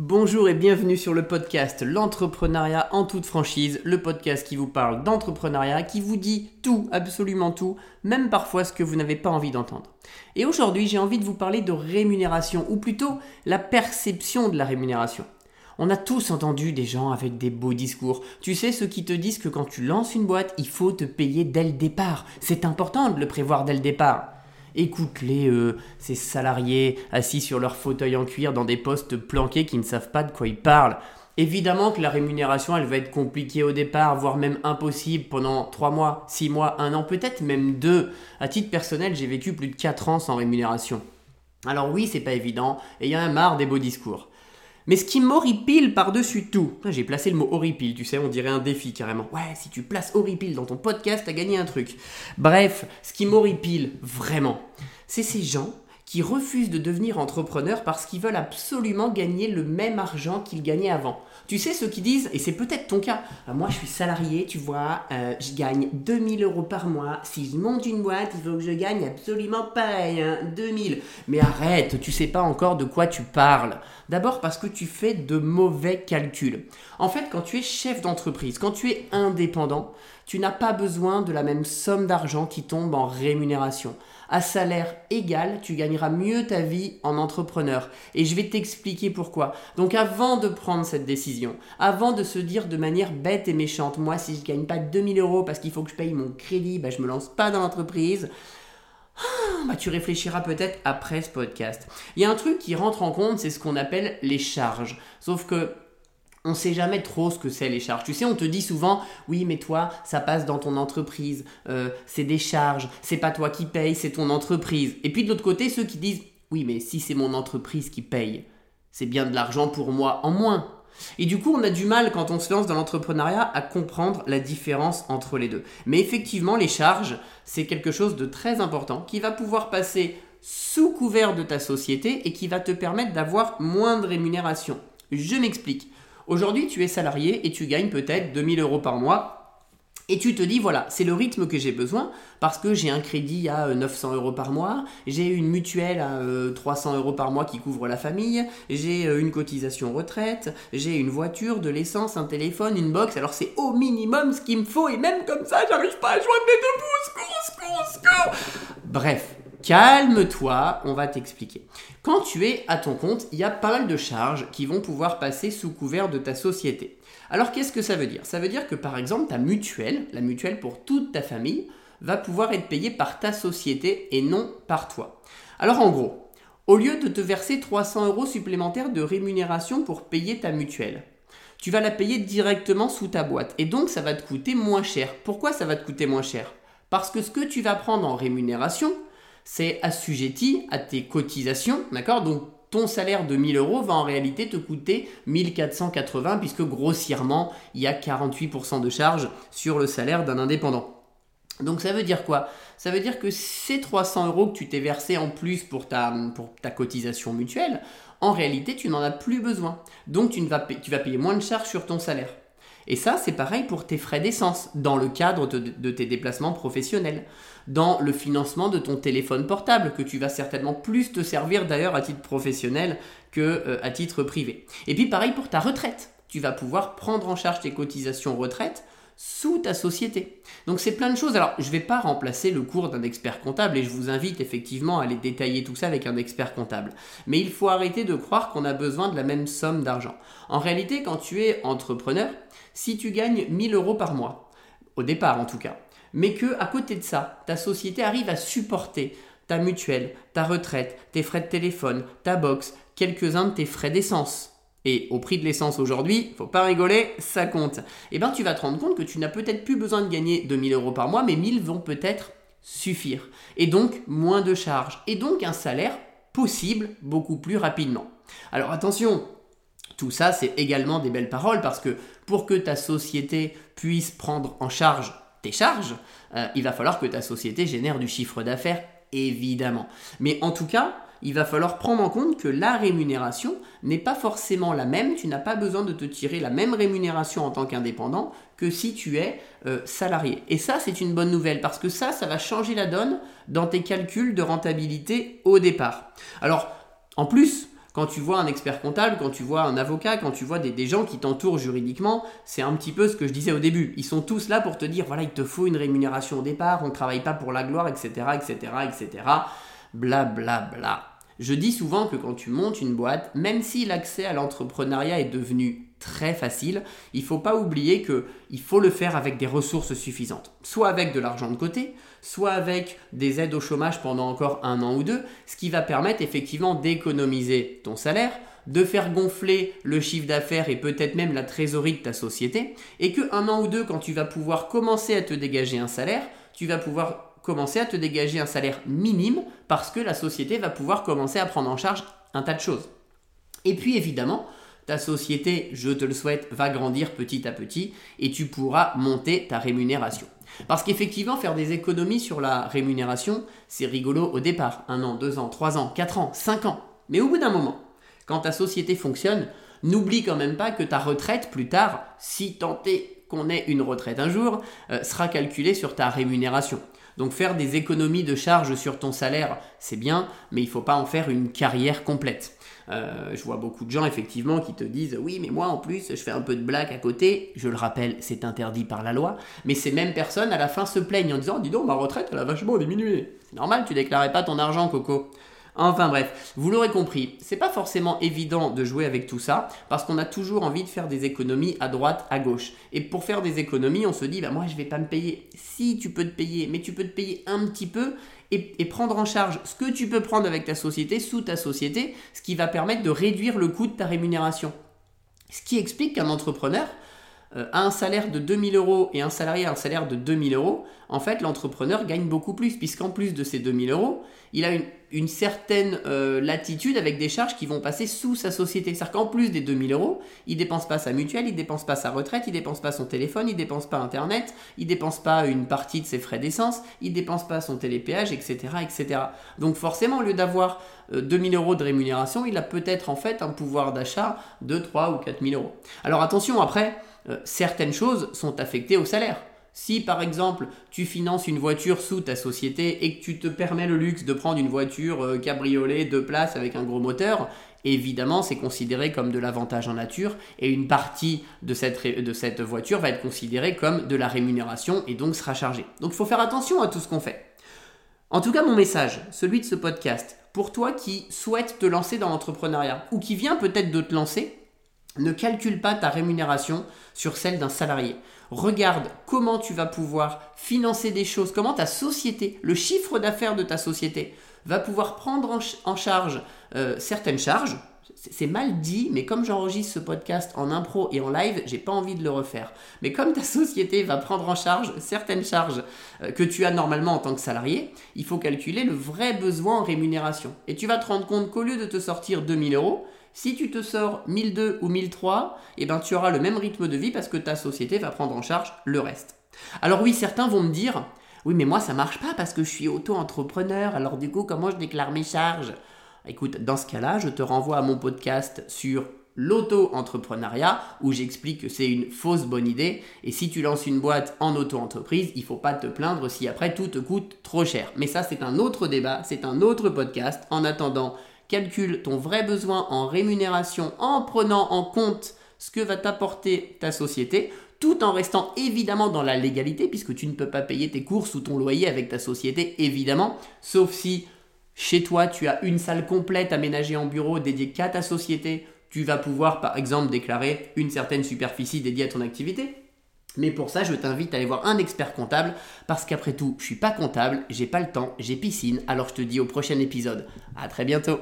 Bonjour et bienvenue sur le podcast L'entrepreneuriat en toute franchise, le podcast qui vous parle d'entrepreneuriat, qui vous dit tout, absolument tout, même parfois ce que vous n'avez pas envie d'entendre. Et aujourd'hui, j'ai envie de vous parler de rémunération, ou plutôt la perception de la rémunération. On a tous entendu des gens avec des beaux discours. Tu sais, ceux qui te disent que quand tu lances une boîte, il faut te payer dès le départ. C'est important de le prévoir dès le départ. Écoute-les, ces salariés assis sur leur fauteuil en cuir dans des postes planqués qui ne savent pas de quoi ils parlent. Évidemment que la rémunération, elle va être compliquée au départ, voire même impossible pendant 3 mois, 6 mois, 1 an, peut-être même 2. À titre personnel, j'ai vécu plus de 4 ans sans rémunération. Alors oui, c'est pas évident, et il y a un marre des beaux discours. Mais ce qui m'horripile par-dessus tout, j'ai placé le mot horripile, tu sais, on dirait un défi carrément. Ouais, si tu places horripile dans ton podcast, t'as gagné un truc. Bref, ce qui m'horripile vraiment, c'est ces gens qui refusent de devenir entrepreneurs parce qu'ils veulent absolument gagner le même argent qu'ils gagnaient avant. Tu sais, ceux qui disent, et c'est peut-être ton cas, euh, moi je suis salarié, tu vois, euh, je gagne 2000 euros par mois. Si je monte une boîte, il faut que je gagne absolument pareil, 2000. Hein, Mais arrête, tu sais pas encore de quoi tu parles. D'abord parce que tu fais de mauvais calculs. En fait, quand tu es chef d'entreprise, quand tu es indépendant, tu n'as pas besoin de la même somme d'argent qui tombe en rémunération. À salaire égal, tu gagneras mieux ta vie en entrepreneur. Et je vais t'expliquer pourquoi. Donc avant de prendre cette décision, avant de se dire de manière bête et méchante, moi si je gagne pas 2000 euros parce qu'il faut que je paye mon crédit, bah, je me lance pas dans l'entreprise. Ah, bah, tu réfléchiras peut-être après ce podcast. Il y a un truc qui rentre en compte, c'est ce qu'on appelle les charges. Sauf que on sait jamais trop ce que c'est les charges. Tu sais, on te dit souvent, oui, mais toi, ça passe dans ton entreprise, euh, c'est des charges, c'est pas toi qui paye, c'est ton entreprise. Et puis de l'autre côté, ceux qui disent, oui, mais si c'est mon entreprise qui paye, c'est bien de l'argent pour moi en moins. Et du coup, on a du mal quand on se lance dans l'entrepreneuriat à comprendre la différence entre les deux. Mais effectivement, les charges, c'est quelque chose de très important qui va pouvoir passer sous couvert de ta société et qui va te permettre d'avoir moins de rémunération. Je m'explique. Aujourd'hui, tu es salarié et tu gagnes peut-être 2000 euros par mois. Et tu te dis, voilà, c'est le rythme que j'ai besoin parce que j'ai un crédit à 900 euh, euros par mois, j'ai une mutuelle à 300 euh, euros par mois qui couvre la famille, j'ai euh, une cotisation retraite, j'ai une voiture, de l'essence, un téléphone, une box. Alors c'est au minimum ce qu'il me faut et même comme ça, j'arrive pas à joindre les deux bouts. Secours, secours, secours. Bref, Calme-toi, on va t'expliquer. Quand tu es à ton compte, il y a pas mal de charges qui vont pouvoir passer sous couvert de ta société. Alors qu'est-ce que ça veut dire? Ça veut dire que par exemple ta mutuelle, la mutuelle pour toute ta famille, va pouvoir être payée par ta société et non par toi. Alors en gros, au lieu de te verser 300 euros supplémentaires de rémunération pour payer ta mutuelle, tu vas la payer directement sous ta boîte et donc ça va te coûter moins cher. Pourquoi ça va te coûter moins cher? Parce que ce que tu vas prendre en rémunération, c'est assujetti à tes cotisations, d'accord? Donc ton salaire de 1000 euros va en réalité te coûter 1480 puisque grossièrement il y a 48% de charge sur le salaire d'un indépendant. Donc ça veut dire quoi? Ça veut dire que ces 300 euros que tu t'es versé en plus pour ta, cotisation mutuelle, en réalité tu n'en as plus besoin. Donc tu, vas, tu vas payer moins de charges sur ton salaire. Et ça, c'est pareil pour tes frais d'essence, dans le cadre de, tes déplacements professionnels, dans le financement de ton téléphone portable, que tu vas certainement plus te servir d'ailleurs à titre professionnel que euh, à titre privé. Et puis pareil pour ta retraite. Tu vas pouvoir prendre en charge tes cotisations retraite sous ta société. Donc c'est plein de choses. Alors je ne vais pas remplacer le cours d'un expert comptable et je vous invite effectivement à aller détailler tout ça avec un expert comptable. Mais il faut arrêter de croire qu'on a besoin de la même somme d'argent. En réalité, quand tu es entrepreneur, si tu gagnes 1000 euros par mois, au départ en tout cas, mais que à côté de ça, ta société arrive à supporter ta mutuelle, ta retraite, tes frais de téléphone, ta box, quelques-uns de tes frais d'essence, et au prix de l'essence aujourd'hui, faut pas rigoler, ça compte. Et eh bien tu vas te rendre compte que tu n'as peut-être plus besoin de gagner 2000 euros par mois, mais 1000 vont peut-être suffire. Et donc moins de charges. Et donc un salaire possible beaucoup plus rapidement. Alors attention, tout ça c'est également des belles paroles parce que pour que ta société puisse prendre en charge tes charges, euh, il va falloir que ta société génère du chiffre d'affaires, évidemment. Mais en tout cas, il va falloir prendre en compte que la rémunération n'est pas forcément la même. Tu n'as pas besoin de te tirer la même rémunération en tant qu'indépendant que si tu es euh, salarié. Et ça, c'est une bonne nouvelle parce que ça, ça va changer la donne dans tes calculs de rentabilité au départ. Alors, en plus, Quand tu vois un expert comptable, quand tu vois un avocat, quand tu vois des, gens qui t'entourent juridiquement, c'est un petit peu ce que je disais au début. Ils sont tous là pour te dire, voilà, il te faut une rémunération au départ, on ne travaille pas pour la gloire, etc., etc., etc. Bla bla bla. Je dis souvent que quand tu montes une boîte, même si l'accès à l'entrepreneuriat est devenu très facile, il ne faut pas oublier qu'il faut le faire avec des ressources suffisantes. Soit avec de l'argent de côté, soit avec des aides au chômage pendant encore un an ou deux, ce qui va permettre effectivement d'économiser ton salaire, de faire gonfler le chiffre d'affaires et peut-être même la trésorerie de ta société, et que un an ou deux, quand tu vas pouvoir commencer à te dégager un salaire, tu vas pouvoir commencer à te dégager un salaire minime parce que la société va pouvoir commencer à prendre en charge un tas de choses. Et puis évidemment, ta société, je te le souhaite, va grandir petit à petit et tu pourras monter ta rémunération. Parce qu'effectivement, faire des économies sur la rémunération, c'est rigolo au départ. Un an, deux ans, trois ans, quatre ans, cinq ans. Mais au bout d'un moment, quand ta société fonctionne, n'oublie quand même pas que ta retraite plus tard, si tant est qu'on ait une retraite un jour, euh, sera calculée sur ta rémunération. Donc faire des économies de charges sur ton salaire, c'est bien, mais il ne faut pas en faire une carrière complète. Euh, je vois beaucoup de gens effectivement qui te disent oui mais moi en plus je fais un peu de blague à côté. Je le rappelle, c'est interdit par la loi. Mais ces mêmes personnes à la fin se plaignent en disant dis donc ma retraite elle a vachement diminué. C'est normal, tu déclarais pas ton argent Coco. Enfin bref, vous l'aurez compris, c'est pas forcément évident de jouer avec tout ça parce qu'on a toujours envie de faire des économies à droite, à gauche. Et pour faire des économies, on se dit bah moi je vais pas me payer. Si tu peux te payer, mais tu peux te payer un petit peu et, prendre en charge ce que tu peux prendre avec ta société, sous ta société, ce qui va permettre de réduire le coût de ta rémunération. Ce qui explique qu'un entrepreneur, euh, a un salaire de 2000 euros et un salarié a un salaire de 2000 euros, en fait, l'entrepreneur gagne beaucoup plus, puisqu'en plus de ces 2000 euros, il a une, certaine euh, latitude avec des charges qui vont passer sous sa société. C'est-à-dire qu'en plus des 2000 euros, il dépense pas sa mutuelle, il dépense pas sa retraite, il dépense pas son téléphone, il dépense pas Internet, il dépense pas une partie de ses frais d'essence, il dépense pas son télépéage, etc.. Donc forcément, au lieu d'avoir 2000 euh, euros de rémunération, il a peut-être en fait un pouvoir d'achat de 3 ou 4000 euros. Alors attention, après, euh, certaines choses sont affectées au salaire. Si par exemple tu finances une voiture sous ta société et que tu te permets le luxe de prendre une voiture euh, cabriolet de place avec un gros moteur, évidemment c'est considéré comme de l'avantage en nature et une partie de cette, de cette voiture va être considérée comme de la rémunération et donc sera chargée. Donc il faut faire attention à tout ce qu'on fait. En tout cas mon message, celui de ce podcast, pour toi qui souhaites te lancer dans l'entrepreneuriat ou qui vient peut-être de te lancer, ne calcule pas ta rémunération sur celle d'un salarié. Regarde comment tu vas pouvoir financer des choses, comment ta société, le chiffre d'affaires de ta société va pouvoir prendre en, charge euh, certaines charges. C'est mal dit, mais comme j'enregistre ce podcast en impro et en live, j'ai pas envie de le refaire. Mais comme ta société va prendre en charge certaines charges euh, que tu as normalement en tant que salarié, il faut calculer le vrai besoin en rémunération. Et tu vas te rendre compte qu'au lieu de te sortir 2000 euros, si tu te sors 1002 ou 1003, eh ben, tu auras le même rythme de vie parce que ta société va prendre en charge le reste. Alors oui, certains vont me dire, oui mais moi ça marche pas parce que je suis auto-entrepreneur, alors du coup comment je déclare mes charges? Écoute, dans ce cas-là, je te renvoie à mon podcast sur l'auto-entrepreneuriat où j'explique que c'est une fausse bonne idée et si tu lances une boîte en auto-entreprise, il faut pas te plaindre si après tout te coûte trop cher. Mais ça c'est un autre débat, c'est un autre podcast. En attendant, calcule ton vrai besoin en rémunération en prenant en compte ce que va t'apporter ta société, tout en restant évidemment dans la légalité, puisque tu ne peux pas payer tes courses ou ton loyer avec ta société, évidemment, sauf si chez toi tu as une salle complète aménagée en bureau dédiée qu'à ta société, tu vas pouvoir par exemple déclarer une certaine superficie dédiée à ton activité. Mais pour ça, je t'invite à aller voir un expert comptable parce qu'après tout, je suis pas comptable, j'ai pas le temps, j'ai piscine, alors je te dis au prochain épisode. À très bientôt.